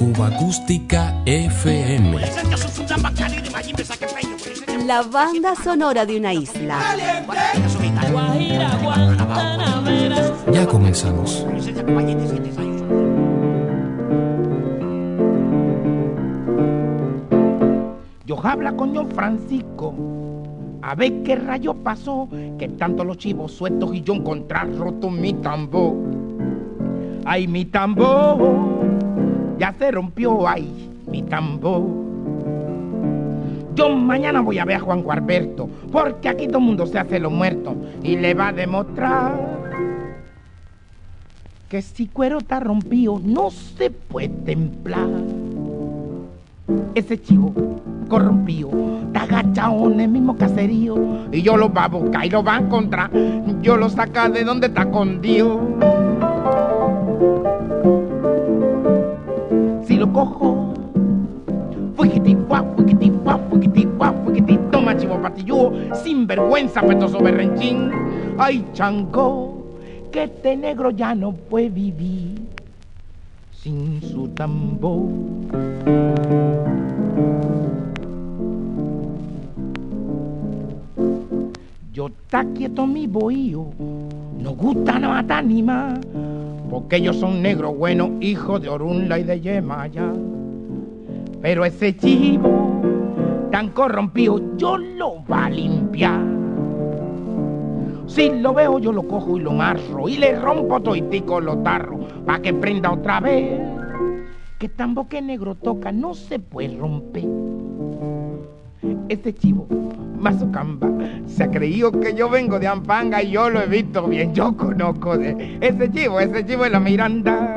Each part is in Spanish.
Cuba Acústica FM. La banda sonora de una isla. Ya comenzamos. Yo habla con John Francisco. A ver qué rayo pasó, que tanto los chivos sueltos y yo encontrar roto mi tambor. Ay, mi tambor, ya se rompió, ay, mi tambor. Yo mañana voy a ver a Juan Guarberto, porque aquí todo el mundo se hace lo muerto y le va a demostrar que si cuero está rompido no se puede templar. Ese chivo corrompido está agachado en el mismo caserío y yo lo va a buscar y lo va a encontrar. Yo lo saca de donde está escondido. Cojo, fuigiti, guau, fuigiti, guau, fuigiti, guau, fuigiti, toma chivo patilludo, sin vergüenza, petoso berrenchín. Ay, chango, que este negro ya no puede vivir sin su tambor. Yo está quieto mi bohío, no gusta no matar ni más, porque ellos son negros buenos, hijos de Orunla y de Yemaya. Pero ese chivo tan corrompido, yo lo va a limpiar. Si lo veo, yo lo cojo y lo marro y le rompo toitico los tarros pa' que prenda otra vez. Que tambo que negro toca no se puede romper. Este chivo, Mazucamba, se ha creído que yo vengo de Ampanga y yo lo he visto bien. Yo conozco de ese chivo, ese chivo es la Miranda.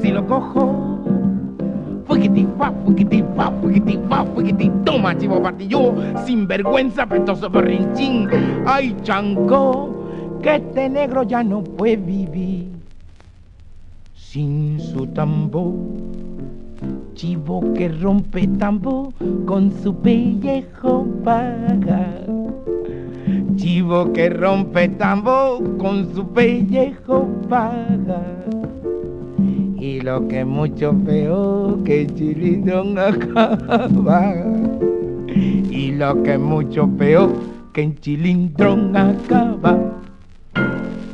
Si lo cojo, fa, fuigiti, fa, fuigiti, toma chivo patillo, sin vergüenza, petoso berrinchín. Ay, chango, que este negro ya no puede vivir sin su tambor. Chivo que rompe tambor con su pellejo paga. Chivo que rompe tambor con su pellejo paga. Y lo que mucho peor que chilindrón acaba. Y lo que mucho peor que en chilindrón acaba.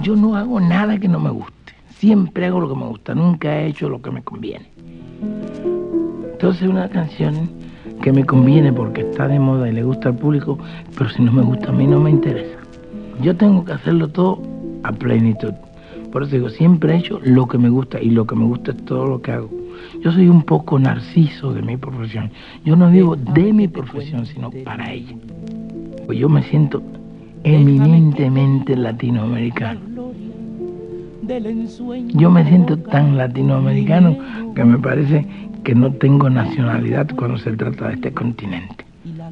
Yo no hago nada que no me guste. Siempre hago lo que me gusta. Nunca he hecho lo que me conviene. Entonces una canción que me conviene porque está de moda y le gusta al público, pero si no me gusta a mí no me interesa. Yo tengo que hacerlo todo a plenitud. Por eso digo, siempre he hecho lo que me gusta y lo que me gusta es todo lo que hago. Yo soy un poco narciso de mi profesión. Yo no vivo de mi profesión, sino para ella. Pues yo me siento eminentemente latinoamericano. Yo me siento tan latinoamericano que me parece que no tengo nacionalidad cuando se trata de este continente,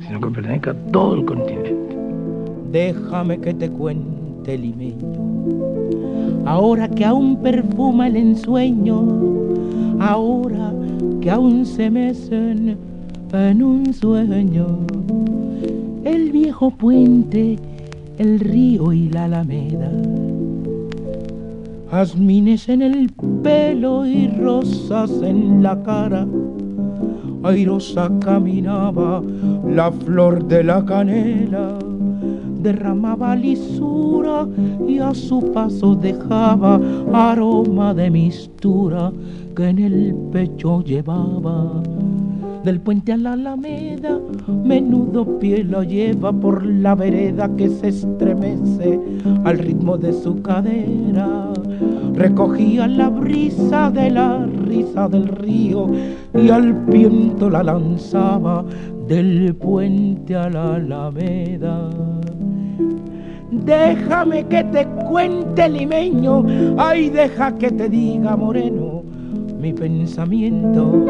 sino que pertenezco a todo el continente. Déjame que te cuente limeño, ahora que aún perfuma el ensueño, ahora que aún se mecen en un sueño, el viejo puente, el río y la alameda jazmines en el pelo y rosas en la cara. Airosa caminaba la flor de la canela, derramaba lisura y a su paso dejaba aroma de mistura que en el pecho llevaba. Del puente a la alameda, menudo pie lo lleva por la vereda que se estremece al ritmo de su cadera. Recogía la brisa de la risa del río y al viento la lanzaba del puente a la alameda. Déjame que te cuente limeño, ay deja que te diga moreno mi pensamiento,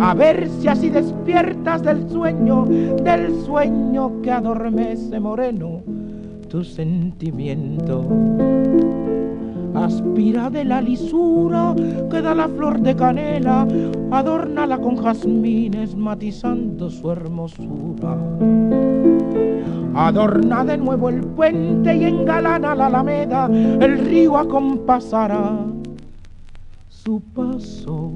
a ver si así despiertas del sueño, del sueño que adormece moreno tu sentimiento. Aspira de la lisura que da la flor de canela, adórnala con jazmines matizando su hermosura. Adorna de nuevo el puente y engalana la alameda, el río acompasará su paso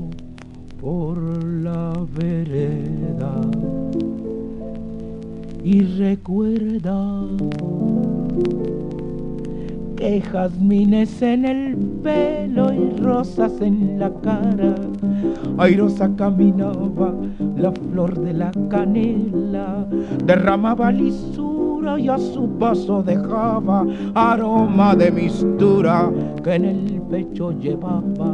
por la vereda y recuerda que jazmines en el pelo y rosas en la cara. Airosa caminaba la flor de la canela, derramaba lisura y a su paso dejaba aroma de mistura que en el pecho llevaba.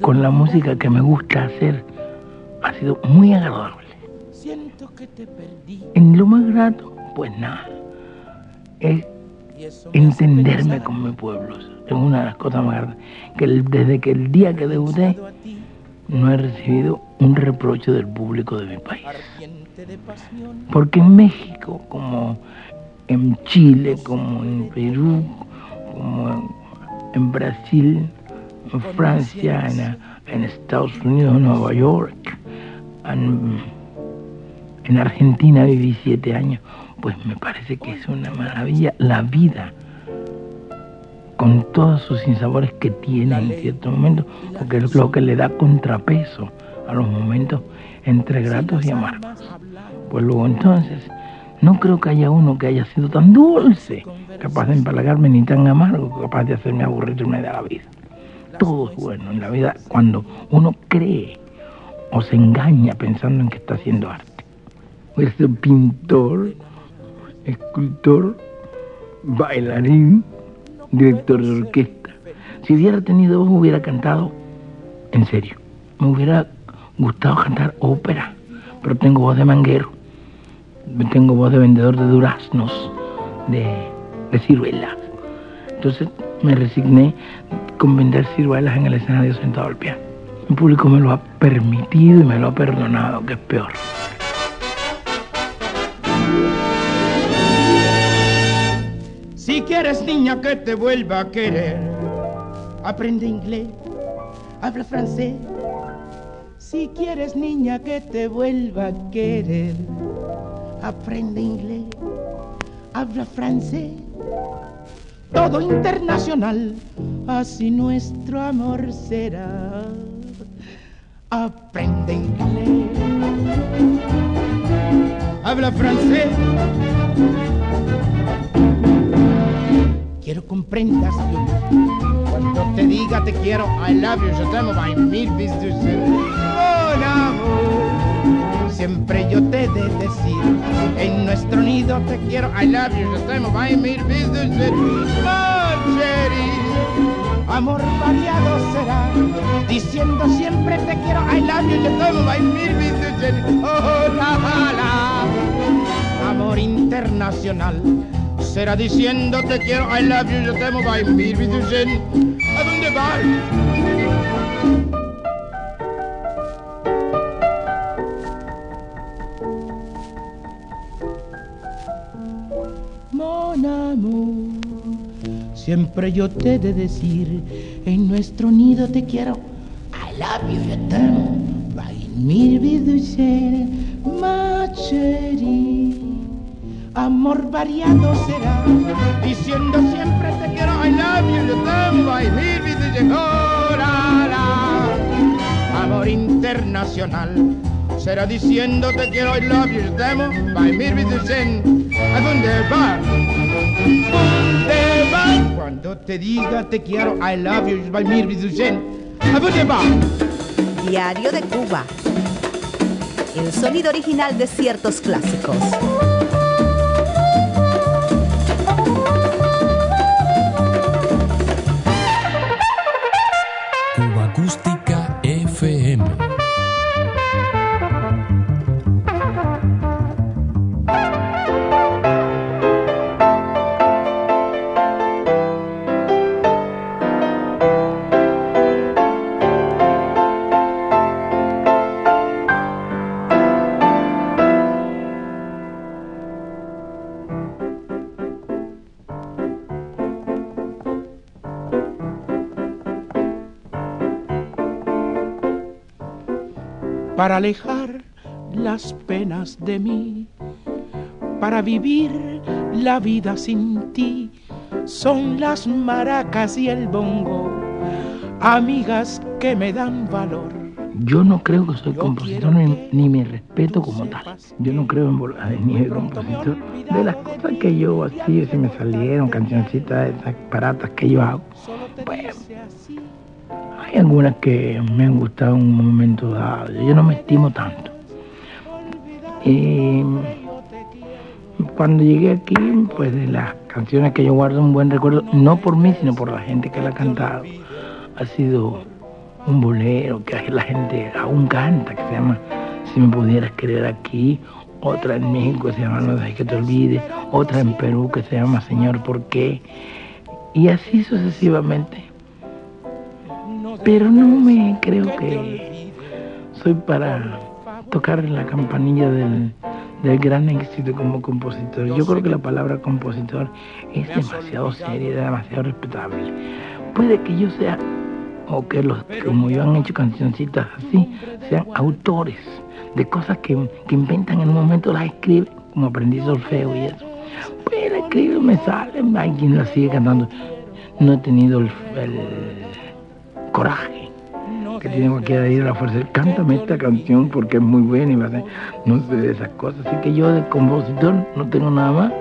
con la música que me gusta hacer ha sido muy agradable. Siento que te perdí. En lo más grato, pues nada, es entenderme con mi pueblo. Es una de las cosas más grandes. Que desde que el día que debuté, no he recibido un reproche del público de mi país. Porque en México, como en Chile, como en Perú, como en Brasil, en Francia, en, Estados Unidos, Nueva York, en, en Argentina viví siete años, pues me parece que es una maravilla la vida con todos sus sinsabores que tiene en cierto momento, porque es lo que le da contrapeso a los momentos entre gratos y amargos. Pues luego entonces, no creo que haya uno que haya sido tan dulce, capaz de empalagarme, ni tan amargo, capaz de hacerme aburrirme de la vida todo es bueno en la vida cuando uno cree o se engaña pensando en que está haciendo arte. A ser pintor, escultor, bailarín, director de orquesta. Si hubiera tenido voz, hubiera cantado en serio. Me hubiera gustado cantar ópera, pero tengo voz de manguero, tengo voz de vendedor de duraznos, de, de ciruelas. Entonces me resigné con vender ciruelas en el escenario sentado al piano. El público me lo ha permitido y me lo ha perdonado, que es peor. Si quieres niña que te vuelva a querer, aprende inglés, habla francés. Si quieres niña que te vuelva a querer, aprende inglés, habla francés todo internacional, así nuestro amor será. Aprende inglés, habla francés. Quiero comprendas cuando te diga te quiero, I love you, je t'aime, by mil veces. Mon amor, siempre yo te de decir, nido te quiero, I love you, je t'aime, by mil veces. Amor variado será, diciendo siempre te quiero, I love you, yo t'aime, by mil veces. Oh, la, la. Amor internacional será diciendo te quiero, I love you, yo te amo, by mil. ¿A dónde vas? Mon amour, siempre yo te he de decir, en nuestro nido te quiero, I love you, yo te amo, by mil veces, ma chérie amor variado será, diciendo siempre te quiero, I love you, mil veces, oh, la, la. amor internacional, será diciendo te quiero, I love you, amo, by mil veces, ¿a dónde vas? ¿Dónde vas? Cuando te diga te quiero, I love you, by mil veces, ¿a dónde vas? Diario de Cuba. El sonido original de ciertos clásicos. Para alejar las penas de mí, para vivir la vida sin ti. Son las maracas y el bongo, amigas que me dan valor. Yo no creo que soy compositor ni, me respeto como tal. Yo no creo en ni de compositor. De las cosas que yo así, si me salieron cancioncitas, esas baratas que yo hago, pues hay algunas que me han gustado en un momento dado. Yo no me estimo tanto. Y cuando llegué aquí, pues de las canciones que yo guardo un buen recuerdo, no por mí, sino por la gente que la ha cantado, ha sido un bolero que la gente aún canta, que se llama Si me pudieras querer aquí, otra en México que se llama No dejes que te olvides, otra en Perú que se llama Señor, ¿por qué? Y así sucesivamente. Pero no me creo que soy para tocar la campanilla del, gran éxito como compositor. Yo creo que la palabra compositor es demasiado seria, demasiado respetable. Puede que yo sea, o que los como yo han hecho cancioncitas así, sean autores de cosas que, inventan en un momento, las escribe, como aprendí solfeo y eso. Pues la escribo, me sale, hay quien la sigue cantando. No he tenido el coraje que tiene cualquiera ir a la fuerza. Cántame esta canción porque es muy buena y va a ser, no sé de esas cosas. Así que yo de compositor no tengo nada más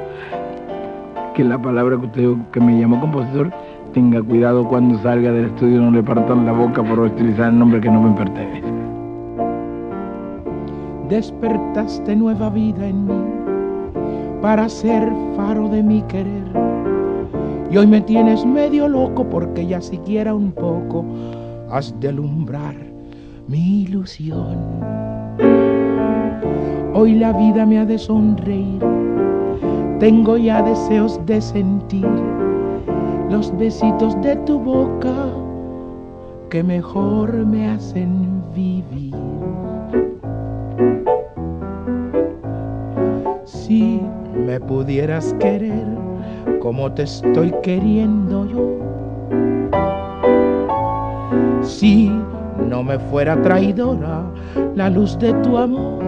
que la palabra que usted que me llamó compositor tenga cuidado cuando salga del estudio, no le partan la boca por utilizar el nombre que no me pertenece. Despertaste nueva vida en mí para ser faro de mi querer y hoy me tienes medio loco porque ya siquiera un poco has de alumbrar mi ilusión. Hoy la vida me ha de sonreír, tengo ya deseos de sentir los besitos de tu boca que mejor me hacen vivir. Si me pudieras querer, como te estoy queriendo yo. Si no me fuera traidora la luz de tu amor,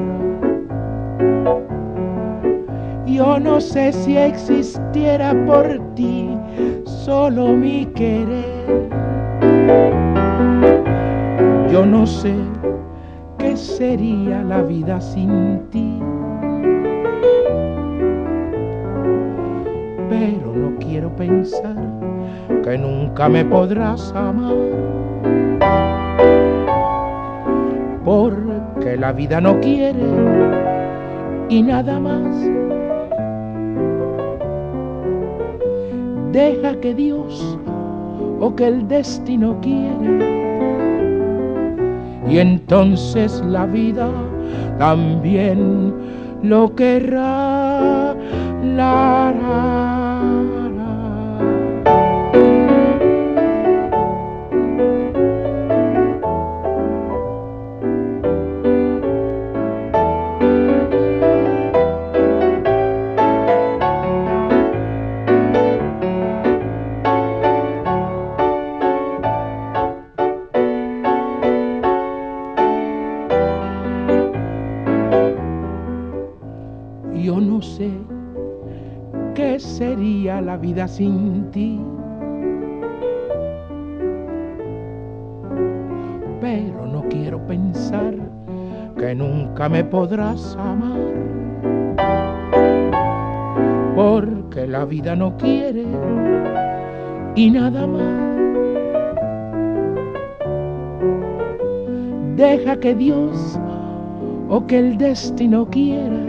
yo no sé si existiera por ti solo mi querer. Yo no sé qué sería la vida sin ti. Quiero pensar que nunca me podrás amar. Porque la vida no quiere y nada más. Deja que Dios o que el destino quiere. Y entonces la vida también lo querrá. La, Pero no quiero pensar que nunca me podrás amar. Porque la vida no quiere y nada más. Deja que Dios o que el destino quiera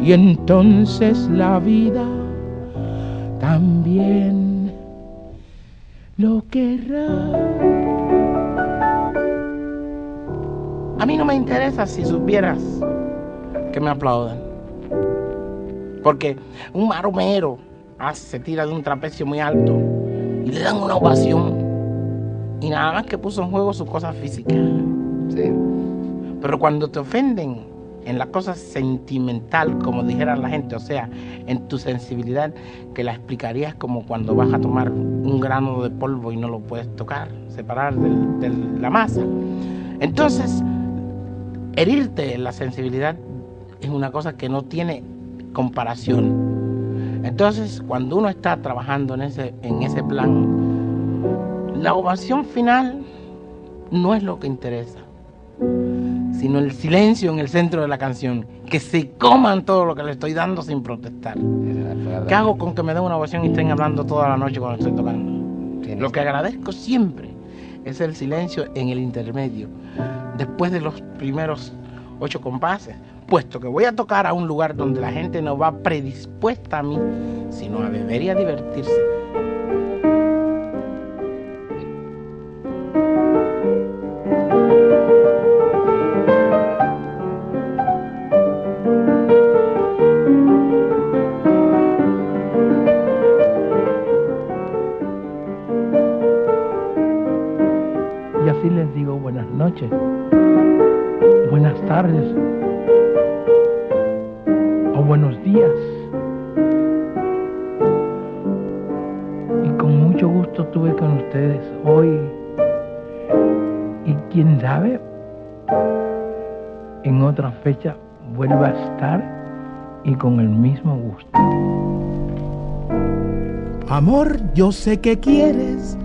y entonces la vida también lo querrá. A mí no me interesa si supieras que me aplaudan. Porque un maromero se tira de un trapecio muy alto y le dan una ovación. Y nada más que puso en juego sus cosas físicas. Pero cuando te ofenden en la cosa sentimental, como dijera la gente, o sea, en tu sensibilidad, que la explicarías como cuando vas a tomar un grano de polvo y no lo puedes tocar, separar de la masa. Entonces, herirte la sensibilidad es una cosa que no tiene comparación. Entonces, cuando uno está trabajando en ese, en ese plan, la ovación final no es lo que interesa, sino el silencio en el centro de la canción, que se coman todo lo que le estoy dando sin protestar. ¿Qué hago con que me den una ovación y estén hablando toda la noche cuando estoy tocando? Lo que agradezco siempre es el silencio en el intermedio, después de los primeros ocho compases, puesto que voy a tocar a un lugar donde la gente no va predispuesta a mí, sino a beber y a divertirse. Fecha vuelva a estar y con el mismo gusto. Amor, yo sé que quieres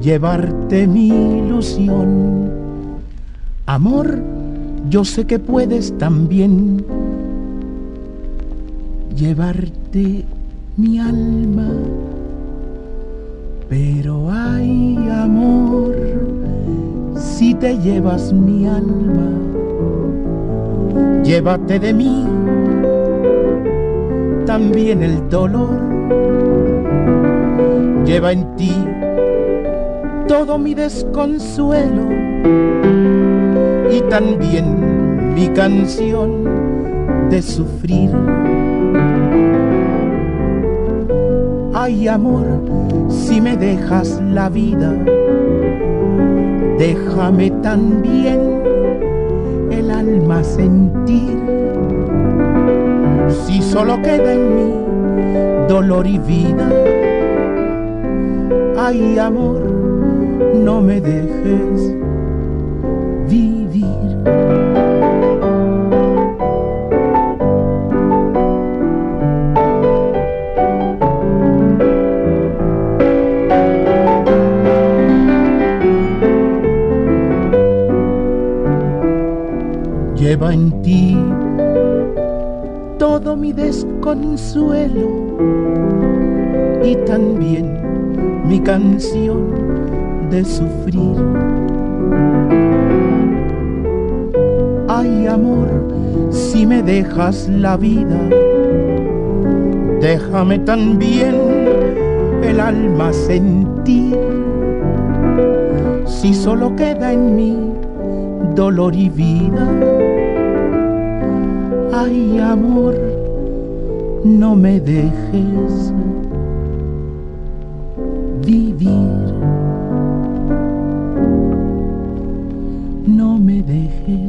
llevarte mi ilusión. Amor, yo sé que puedes también llevarte mi alma. Pero ay, amor, si te llevas mi alma, llévate de mí también el dolor. Lleva en ti todo mi desconsuelo y también mi canción de sufrir. Ay amor, si me dejas la vida, déjame también sentir. Si solo queda en mí dolor y vida, ay amor, no me dejes desconsuelo y también mi canción de sufrir. Ay amor, si me dejas la vida, déjame también el alma sentir. Si solo queda en mí dolor y vida, ay amor, no me dejes vivir, no me dejes.